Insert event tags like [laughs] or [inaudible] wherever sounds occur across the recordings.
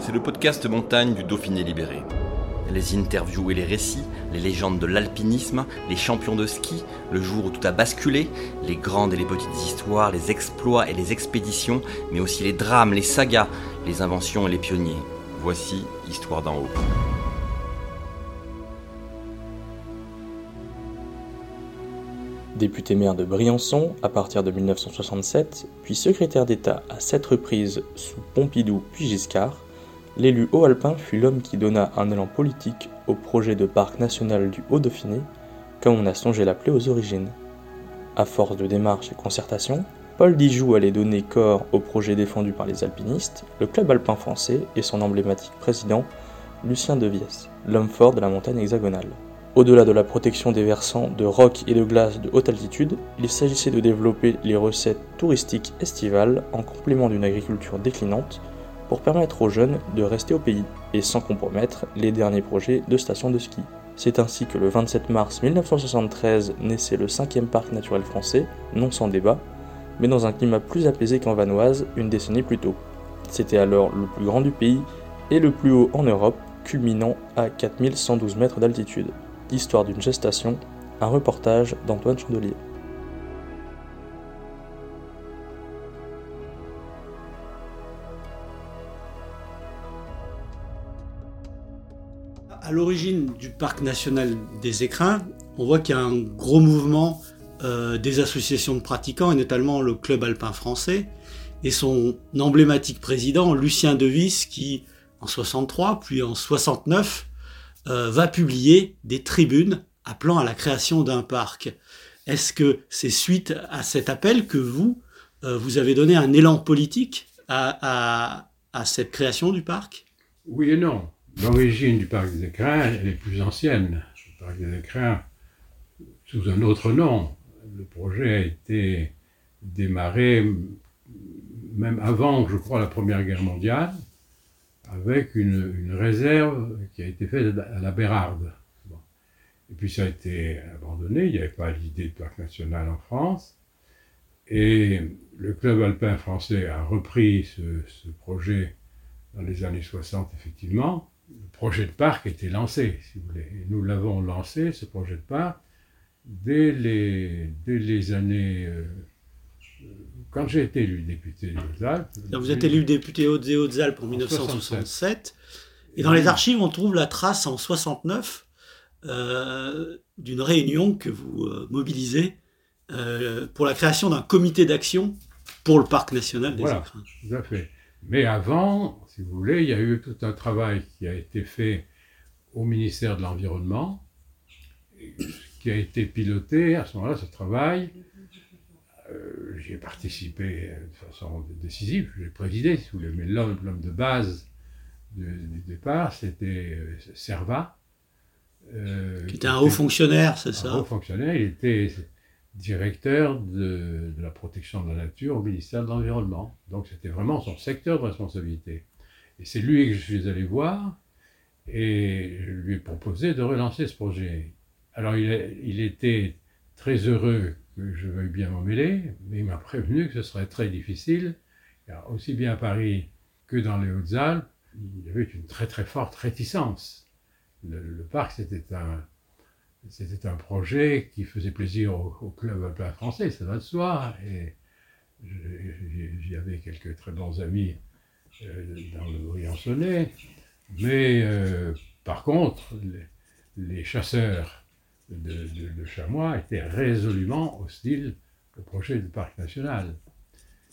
C'est le podcast montagne du Dauphiné libéré. Les interviews et les récits, les légendes de l'alpinisme, les champions de ski, le jour où tout a basculé, les grandes et les petites histoires, les exploits et les expéditions, mais aussi les drames, les sagas, les inventions et les pionniers. Voici Histoire d'en haut. Député maire de Briançon à partir de 1967, puis secrétaire d'État à sept reprises sous Pompidou puis Giscard, l'élu haut-alpin fut l'homme qui donna un élan politique au projet de parc national du Haut-Dauphiné, comme on a songé l'appeler aux origines. À force de démarches et concertations, Paul Dijoux allait donner corps au projet défendu par les alpinistes, le club alpin français et son emblématique président, Lucien Deviès, l'homme fort de la montagne hexagonale. Au-delà de la protection des versants de rocs et de glace de haute altitude, il s'agissait de développer les recettes touristiques estivales en complément d'une agriculture déclinante pour permettre aux jeunes de rester au pays et sans compromettre les derniers projets de stations de ski. C'est ainsi que le 27 mars 1973 naissait le 5e parc naturel français, non sans débat, mais dans un climat plus apaisé qu'en Vanoise une décennie plus tôt. C'était alors le plus grand du pays et le plus haut en Europe, culminant à 4112 mètres d'altitude. L'histoire d'une gestation, un reportage d'Antoine Chandelier. À l'origine du parc national des écrins, on voit qu'il y a un gros mouvement euh, des associations de pratiquants, et notamment le Club alpin français, et son emblématique président, Lucien Devis, qui en 63, puis en 69, euh, va publier des tribunes appelant à la création d'un parc. Est-ce que c'est suite à cet appel que vous, euh, vous avez donné un élan politique à, à, à cette création du parc? Oui et non. L'origine du parc des écrins, elle est plus ancienne. Le parc des écrins, sous un autre nom. Le projet a été démarré même avant, je crois, la Première Guerre mondiale, avec une, réserve qui a été faite à la Bérarde. Et puis ça a été abandonné, il n'y avait pas l'idée de parc national en France. Et le club alpin français a repris ce, ce projet dans les années 60, effectivement. Projet de parc était lancé, si vous voulez. Et nous l'avons lancé, ce projet de parc, dès les, dès les années. Euh, quand j'ai été élu député des Hautes-Alpes. Vous êtes élu député des Hautes-Alpes en 1967. Et dans les archives, on trouve la trace en 69 euh, d'une réunion que vous euh, mobilisez euh, pour la création d'un comité d'action pour le parc national des Voilà, écrins. tout à fait. Mais avant, si vous voulez, il y a eu tout un travail qui a été fait au ministère de l'Environnement, qui a été piloté à ce moment-là, ce travail. Euh, J'y ai participé de façon décisive, j'ai présidé, si vous voulez, mais l'homme de base du, du départ, c'était euh, Servat. euh, Qui était un haut fonctionnaire, c'est un ça? haut fonctionnaire, il était directeur de, la protection de la nature au ministère de l'Environnement. Donc c'était vraiment son secteur de responsabilité. Et c'est lui que je suis allé voir et je lui ai proposé de relancer ce projet. Alors il était très heureux que je veuille bien m'en mêler, mais il m'a prévenu que ce serait très difficile, car aussi bien à Paris que dans les Hautes-Alpes, il y avait une très très forte réticence. Le, le parc, c'était un, c'était un projet qui faisait plaisir au, au club alpin français, ça va de soi. Et j'y avais quelques très bons amis euh, dans le Briançonnais. Mais euh, par contre, les, chasseurs de, de- chamois étaient résolument hostiles au projet du parc national.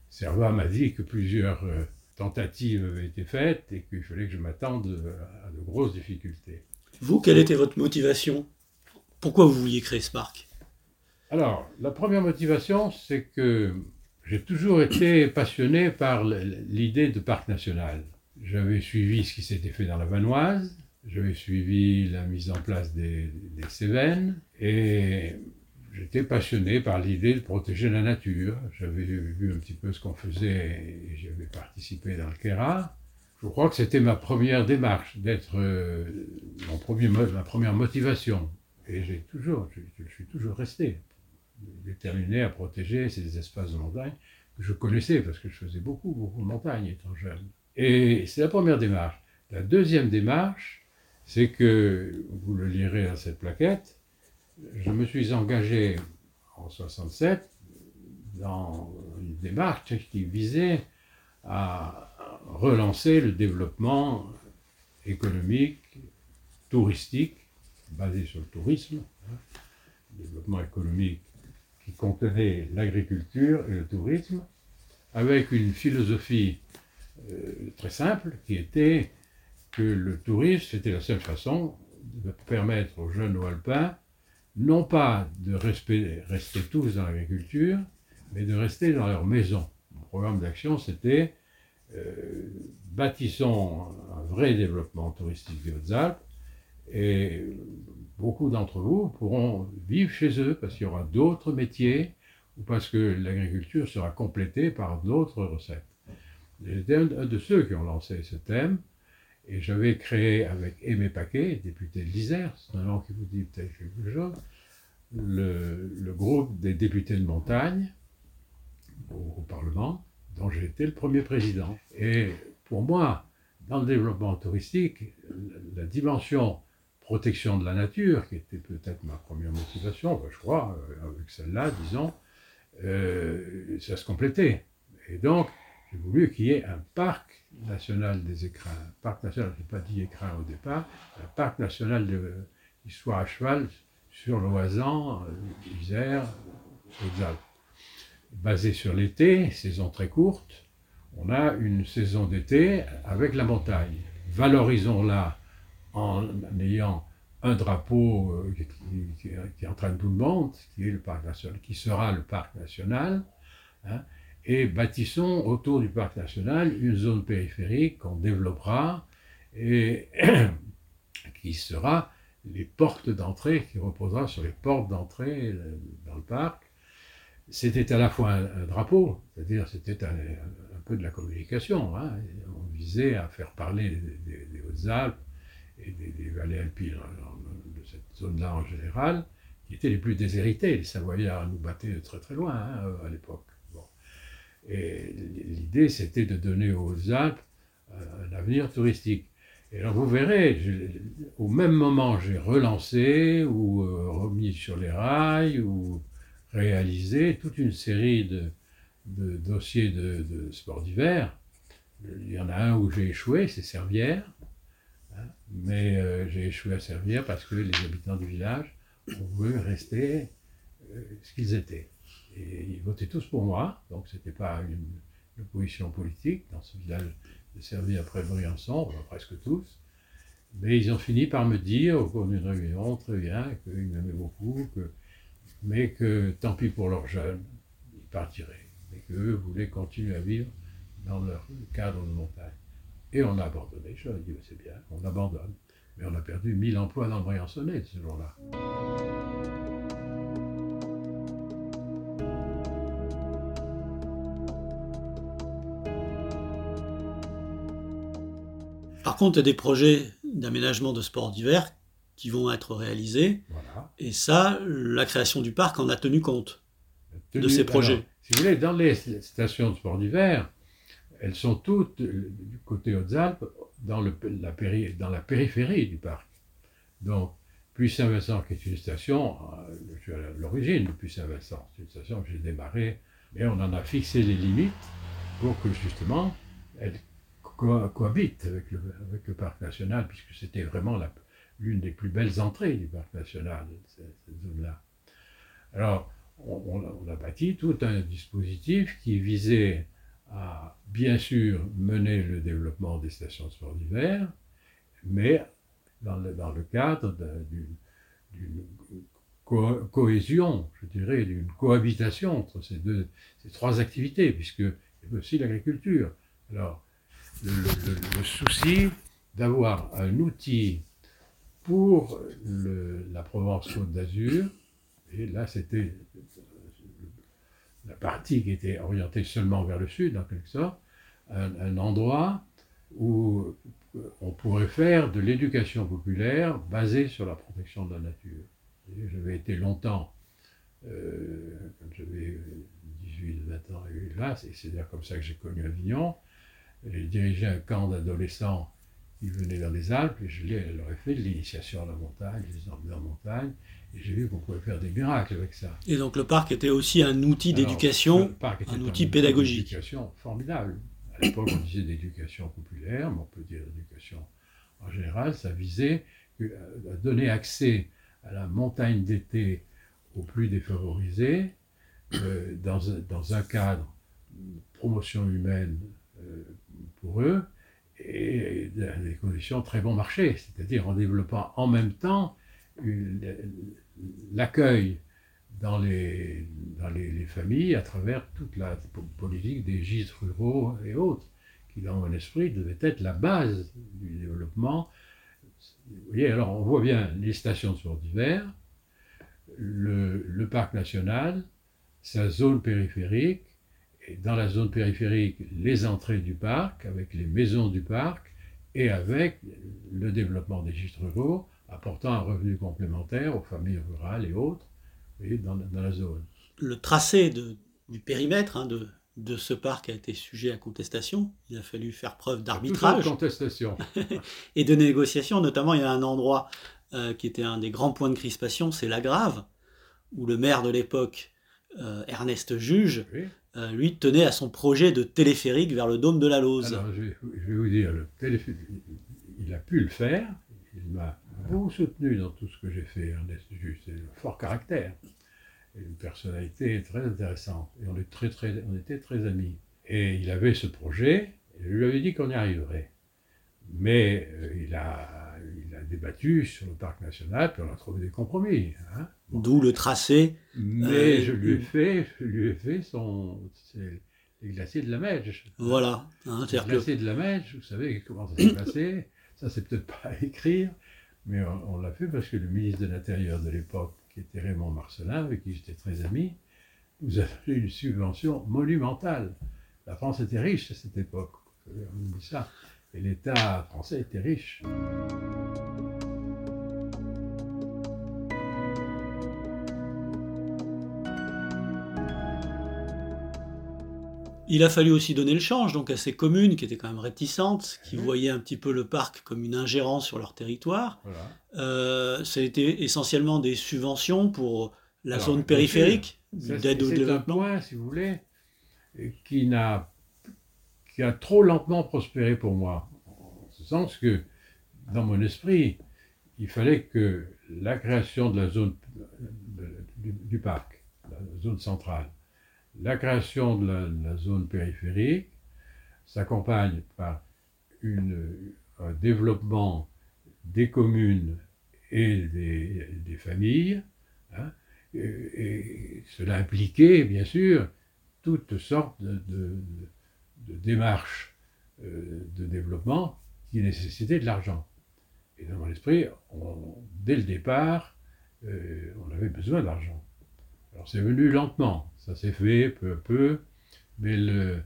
Servat m'a dit que plusieurs euh, tentatives avaient été faites et qu'il fallait que je m'attende à de grosses difficultés. Vous, quelle était votre motivation? Pourquoi vous vouliez créer ce parc Alors, la première motivation, c'est que J'ai toujours été passionné par l'idée de parc national. J'avais suivi ce qui s'était fait dans la Vanoise, j'avais suivi la mise en place des, des Cévennes, et j'étais passionné par l'idée de protéger la nature. J'avais vu un petit peu ce qu'on faisait et j'avais participé dans le Kera. Je crois que c'était ma première démarche, d'être euh, mon premier, ma première motivation. Et j'ai toujours, je, suis toujours resté déterminé à protéger ces espaces de montagne que je connaissais parce que je faisais beaucoup, beaucoup de montagne étant jeune. Et c'est la première démarche. La deuxième démarche, c'est que, vous le lirez dans cette plaquette, je me suis engagé en 67 dans une démarche qui visait à relancer le développement économique, touristique, basé sur le tourisme, hein, développement économique qui contenait l'agriculture et le tourisme, avec une philosophie euh, très simple qui était que le tourisme, c'était la seule façon de permettre aux jeunes alpins non pas de rester, tous dans l'agriculture, mais de rester dans leur maison. Mon programme d'action, c'était euh, bâtissons un vrai développement touristique des Hautes-Alpes et beaucoup d'entre vous pourront vivre chez eux parce qu'il y aura d'autres métiers ou parce que l'agriculture sera complétée par d'autres recettes. J'étais un, de ceux qui ont lancé ce thème et j'avais créé avec Aimé Paquet, député de l'Isère, c'est un nom qui vous dit peut-être quelque chose, le, le, groupe des députés de montagne au, au Parlement, dont j'ai été le premier président. Et pour moi, dans le développement touristique, la dimension protection de la nature, qui était peut-être ma première motivation, je crois, euh, avec celle-là, disons, euh, ça se complétait. Et donc, j'ai voulu qu'il y ait un parc national des écrins. Parc national, je n'ai pas dit écrins au départ, un parc national de, qui soit à cheval sur l'Oisan, l'Isère, aux Alpes. Basé sur l'été, saison très courte, on a une saison d'été avec la montagne. Valorisons-la en ayant un drapeau euh, qui, qui, entraîne tout le monde, qui est le parc national, qui sera le parc national, hein, et bâtissons autour du parc national une zone périphérique qu'on développera et [clears throat] qui sera les portes d'entrée, qui reposera sur les portes d'entrée euh, dans le parc. C'était à la fois un, drapeau, c'est-à-dire c'était un, peu de la communication. Hein, on visait à faire parler des Hautes-Alpes, et des, vallées alpines de cette zone-là en général, qui étaient les plus déshéritées. Les Savoyards nous battaient très très loin hein, à l'époque. Bon. Et l'idée, c'était de donner aux Alpes euh, un avenir touristique. Et alors vous verrez, au même moment, j'ai relancé ou euh, remis sur les rails ou réalisé toute une série de, de dossiers de, de sport d'hiver. Il y en a un où j'ai échoué, c'est Servières. Mais euh, j'ai échoué à servir parce que les habitants du village ont voulu rester euh, ce qu'ils étaient. Et ils votaient tous pour moi, donc ce n'était pas une, opposition politique dans ce village de Servir après Briançon, presque tous. Mais ils ont fini par me dire au cours d'une réunion, très bien, qu'ils m'aimaient beaucoup, que, mais que tant pis pour leurs jeunes, ils partiraient, mais qu'eux voulaient continuer à vivre dans leur cadre de montagne. Et on a abandonné. Je leur ai dit, c'est bien, on abandonne. Mais on a perdu 1000 emplois dans le Briançonnais ce jour-là. Par contre, il y a des projets d'aménagement de sports d'hiver qui vont être réalisés. Voilà. Et ça, la création du parc en a tenu compte de ces projets. si vous voulez, dans les stations de sport d'hiver, elles sont toutes, euh, du côté Hautes-Alpes, dans, la dans la périphérie du parc. Donc, Puy-Saint-Vincent, qui est une station, euh, je suis à l'origine de Puy-Saint-Vincent, c'est une station que j'ai démarrée, mais on en a fixé les limites pour que justement elle cohabite avec le, parc national, puisque c'était vraiment l'une des plus belles entrées du parc national, cette, zone-là. Alors, on, a bâti tout un dispositif qui visait a bien sûr mené le développement des stations de sport d'hiver, mais dans le, dans le cadre d'une cohésion, je dirais, d'une cohabitation entre ces, deux, ces trois activités, puisque il y a aussi l'agriculture. Alors, le, souci d'avoir un outil pour la Provence-Côte d'Azur, et là c'était la partie qui était orientée seulement vers le sud, en quelque sorte, un, endroit où on pourrait faire de l'éducation populaire basée sur la protection de la nature. J'avais été longtemps, euh, quand j'avais 18, 20 ans, et là, c'est d'ailleurs comme ça que j'ai connu Avignon. J'ai dirigé un camp d'adolescents qui venaient dans les Alpes et je leur ai fait de l'initiation à la montagne, je les emmenais en montagne j'ai vu qu'on pouvait faire des miracles avec ça. Et donc le parc était aussi un outil d'éducation, un outil pédagogique. Éducation formidable. À l'époque, on disait d'éducation populaire, mais on peut dire d'éducation en général. Ça visait à donner accès à la montagne d'été aux plus défavorisés, euh, dans, dans, un cadre de promotion humaine euh, pour eux, et dans des conditions très bon marché, c'est-à-dire en développant en même temps l'accueil dans, les, dans les, familles à travers toute la politique des gîtes ruraux et autres, qui dans mon esprit devait être la base du développement. Vous voyez, alors on voit bien les stations de sport d'hiver, le, parc national, sa zone périphérique, et dans la zone périphérique, les entrées du parc, avec les maisons du parc, et avec le développement des gîtes ruraux, apportant un revenu complémentaire aux familles rurales et autres, voyez, dans, la zone. Le tracé du périmètre hein, de, de ce parc a été sujet à contestation. Il a fallu faire preuve d'arbitrage. contestation. [laughs] et de négociation. Notamment, il y a un endroit euh, qui était un des grands points de crispation, c'est la Grave, où le maire de l'époque, euh, Ernest Juge, euh, lui tenait à son projet de téléphérique vers le dôme de la Lose. Alors, je vais, vous dire, le il a pu le faire. Il m'a beaucoup soutenu dans tout ce que j'ai fait, Ernest Juge. C'est un fort caractère une personnalité très intéressante. Et on, est très, très, on était très amis. Et il avait ce projet, et je lui avais dit qu'on y arriverait. Mais euh, il, a, il a débattu sur le parc national, puis on a trouvé des compromis. Hein. D'où le tracé. Mais euh, je, lui ai fait, je lui ai fait son, les glaciers de la Mèche. Voilà. Hein, les glaciers de la Mèche, vous savez comment ça s'est [coughs] passé. Ça, c'est peut-être pas à écrire, mais on l'a fait parce que le ministre de l'Intérieur de l'époque qui était Raymond Marcelin, avec qui j'étais très ami, nous avons eu une subvention monumentale. La France était riche à cette époque, on dit ça, et l'État français était riche. Il a fallu aussi donner le change donc à ces communes qui étaient quand même réticentes, qui voyaient un petit peu le parc comme une ingérence sur leur territoire. Euh, ça a été essentiellement des subventions pour la zone périphérique, d'aide au développement. C'est un point, si vous voulez, qui a trop lentement prospéré pour moi. En ce sens que, dans mon esprit, il fallait que la création de la zone du parc, la zone centrale, la création de la, zone périphérique s'accompagne par un développement des communes et des, familles, hein, et, cela impliquait bien sûr toutes sortes de, démarches euh, de développement qui nécessitaient de l'argent. Et dans mon esprit, dès le départ, euh, on avait besoin d'argent. Alors c'est venu lentement, ça s'est fait peu à peu, mais le,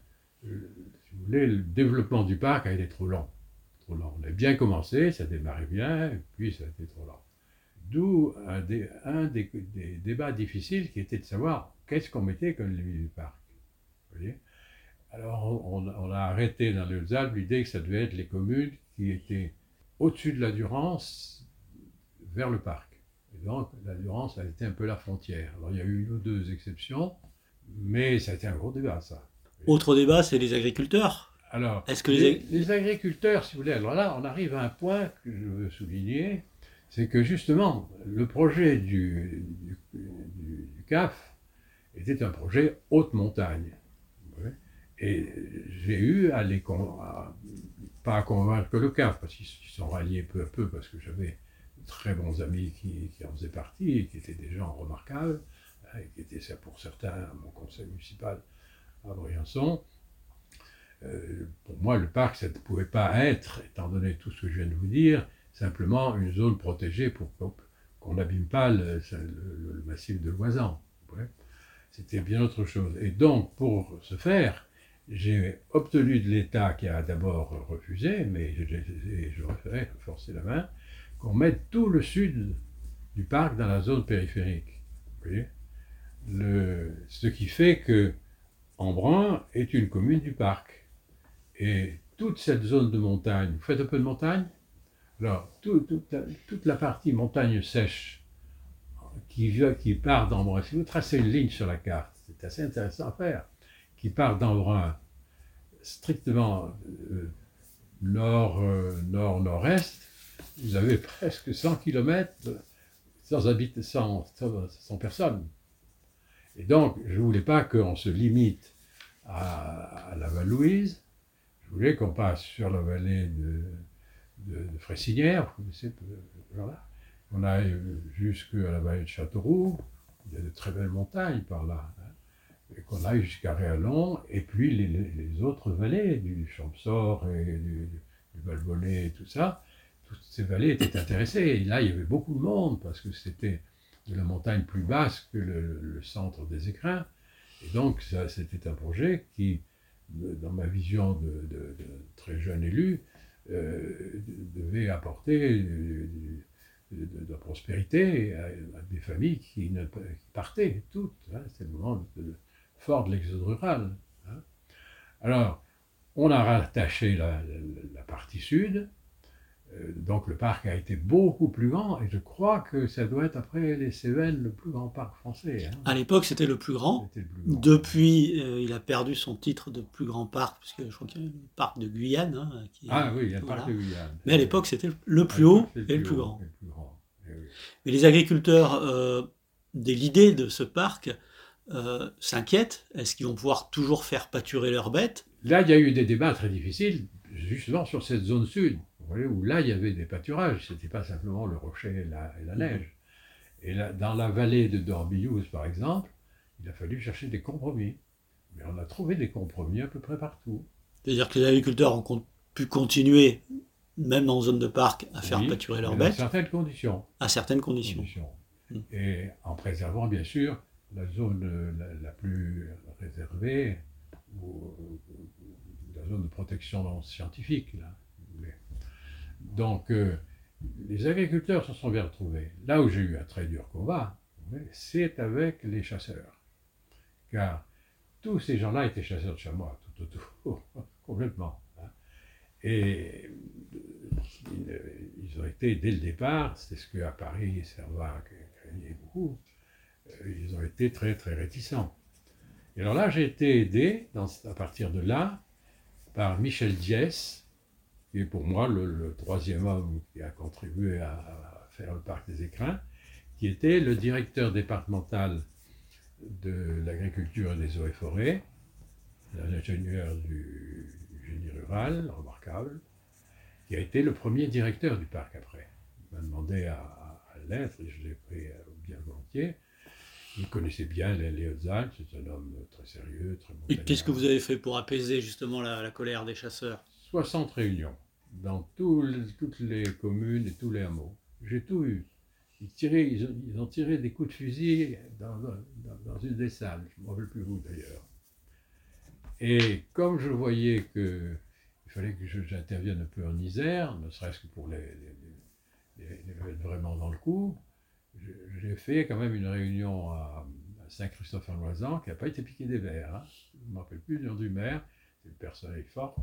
développement du parc a été trop lent. Trop lent. On a bien commencé, ça démarrait bien, puis ça a été trop lent. D'où un, des, débats difficiles qui était de savoir qu'est-ce qu'on mettait comme limite du parc. Alors on, on, a arrêté dans les Alpes l'idée que ça devait être les communes qui étaient au-dessus de la Durance vers le parc. Et donc, la Durance a été un peu la frontière. Alors, il y a eu une ou deux exceptions, mais ça a été un gros débat, ça. Autre débat, c'est les agriculteurs. Alors, Est-ce que les... agriculteurs, si vous voulez, alors là, on arrive à un point que je veux souligner, c'est que justement, le projet du, du, CAF était un projet haute montagne. Et j'ai eu à les pas à convaincre le CAF, parce qu'ils sont ralliés peu à peu, parce que j'avais très bons amis qui, en faisaient partie, et qui étaient des gens remarquables, hein, et qui étaient pour certains mon conseil municipal à Briançon. Euh, pour moi, le parc, ça ne pouvait pas être, étant donné tout ce que je viens de vous dire, simplement une zone protégée pour qu'on n'abîme pas le, massif de Loisan. C'était bien autre chose. Et donc, pour ce faire, j'ai obtenu de l'État, qui a d'abord refusé, mais j'aurais fait forcer la main, qu'on mette tout le sud du parc dans la zone périphérique. Vous voyez? Le, ce qui fait que Embrun est une commune du parc. Et toute cette zone de montagne, vous faites un peu de montagne? Alors, toute, la, partie montagne sèche qui, qui part d'Embrun, si vous tracez une ligne sur la carte, c'est assez intéressant à faire, qui part d'Embrun strictement euh, nord, euh, vous avez presque 100 km sans, habiter, sans, sans, personne. Et donc, je ne voulais pas qu'on se limite à, la Val-Louise, je voulais qu'on passe sur la vallée de, de, de Fressinière, vous connaissez, voilà. on aille jusqu'à la vallée de Châteauroux, il y a de très belles montagnes par là, hein. et qu'on aille jusqu'à Réalon, et puis les, autres vallées, du Champsor et du, du Valbonnet et tout ça, toutes ces vallées étaient intéressées. Et là, il y avait beaucoup de monde parce que c'était de la montagne plus basse que le, centre des écrins. Et donc, c'était un projet qui, dans ma vision de, très jeune élu, euh, devait apporter de, la prospérité à, des familles qui, partaient toutes. Hein. C'était le moment fort de l'exode rural. Hein. Alors, on a rattaché la partie sud, euh, donc le parc a été beaucoup plus grand et je crois que ça doit être après les Cévennes le plus grand parc français. Hein. À l'époque c'était le, plus grand. Depuis euh, il a perdu son titre de plus grand parc puisque je crois qu'il y a le parc de Guyane. Hein, ah oui, il y a le parc de Guyane. Mais à l'époque c'était le plus haut et le plus, grand. Eh Mais les agriculteurs euh, de l'idée de ce parc s'inquiètent. Est-ce qu'ils vont pouvoir toujours faire pâturer leurs bêtes? Là il y a eu des débats très difficiles justement sur cette zone sud où là, il y avait des pâturages, ce n'était pas simplement le rocher et la, mhm. neige. Et là, dans la vallée de Dorbillouz, par exemple, il a fallu chercher des compromis. Mais on a trouvé des compromis à peu près partout. C'est-à-dire que les agriculteurs ont pu continuer, même dans zone de parc, à faire pâturer leurs bêtes. À certaines conditions. À certaines conditions. Mhm. Et en préservant, bien sûr, la zone la, plus réservée, ou, la zone de protection scientifique. Là. Donc, euh, les agriculteurs se sont bien retrouvés. Là où j'ai eu un très dur combat, c'est avec les chasseurs. Car tous ces gens-là étaient chasseurs de chamois, tout autour, [laughs] complètement. Hein. Et ils ont été, dès le départ, c'est ce qu'à Paris, Servat craignait beaucoup, euh, ils ont été très, très réticents. Et alors là, j'ai été aidé, à partir de là, par Michel Diès, qui est pour moi le, troisième homme qui a contribué à, faire le parc des écrins, qui était le directeur départemental de l'agriculture et des eaux et forêts, l'ingénieur du génie rural, remarquable, qui a été le premier directeur du parc après. Il m'a demandé à, l'être et je l'ai pris bien volontiers. Il connaissait bien les, les Hautes-Alpes, c'est un homme très sérieux, très Et qu'est-ce que vous avez fait pour apaiser justement la colère des chasseurs? 60 réunions dans toutes les communes et tous les hameaux. J'ai tout eu. Ils, tiraient, ils, ont, tiré des coups de fusil dans, une des salles, je ne me rappelle plus où d'ailleurs. Et comme je voyais qu'il fallait que j'intervienne un peu en Isère, ne serait-ce que pour les, mettre vraiment dans le coup, j'ai fait quand même une réunion à, Saint-Christophe-en-Loisan qui n'a pas été piqué des verres. Hein. Je ne me rappelle plus du nom du maire, c'est une personne forte.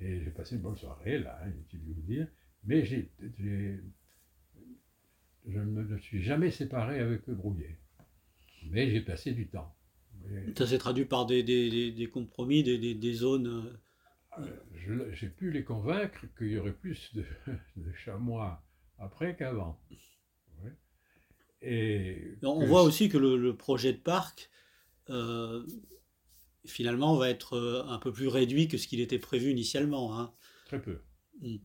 Et j'ai passé une bonne soirée, là, inutile de vous dire. Mais j'ai, je ne me suis jamais séparé avec eux brouillé. Mais j'ai passé du temps. Ça s'est traduit par des, des, des compromis, des, zones. Euh, j'ai pu les convaincre qu'il y aurait plus de, [laughs] de chamois après qu'avant. Et on voit aussi que le, projet de parc euh, finalement va être euh, un peu plus réduit que ce qu'il était prévu initialement. Hein. Très peu. Mm.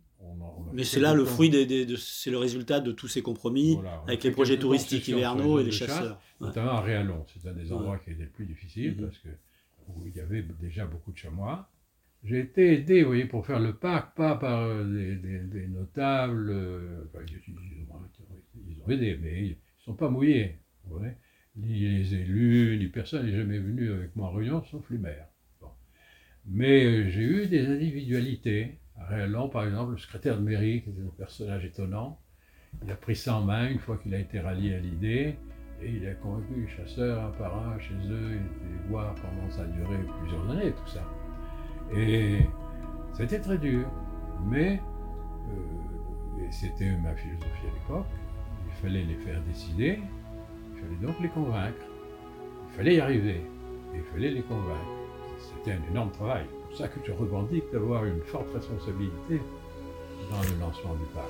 Mais c'est là le fruit des, c'est le résultat de tous ces compromis avec les projets touristiques hivernaux et les chasseurs. Notamment à Réalon, c'est un des endroits qui était le plus difficile mhm. parce que où il y avait déjà beaucoup de chamois. J'ai été aidé, vous voyez, pour faire le parc, pas par euh, des, notables. Euh, ils, ont aidé, mais ils ne sont pas mouillés. Vous voyez ni les élus, ni personne n'est jamais venu avec moi en réunion, sauf les maires. Mais euh, j'ai eu des individualités. Réalon, par exemple, le secrétaire de mairie, qui était un personnage étonnant, il a pris ça en main une fois qu'il a été rallié à l'idée, et il a convaincu les chasseurs un par un chez eux, il était voir pendant ça a duré plusieurs années, tout ça. Et c'était très dur, mais euh, c'était ma philosophie à l'époque, il fallait les faire décider, fallait donc les convaincre, il fallait y arriver, il fallait les convaincre. C'était un énorme travail. C'est pour ça que je revendique d'avoir une forte responsabilité dans le lancement du parc.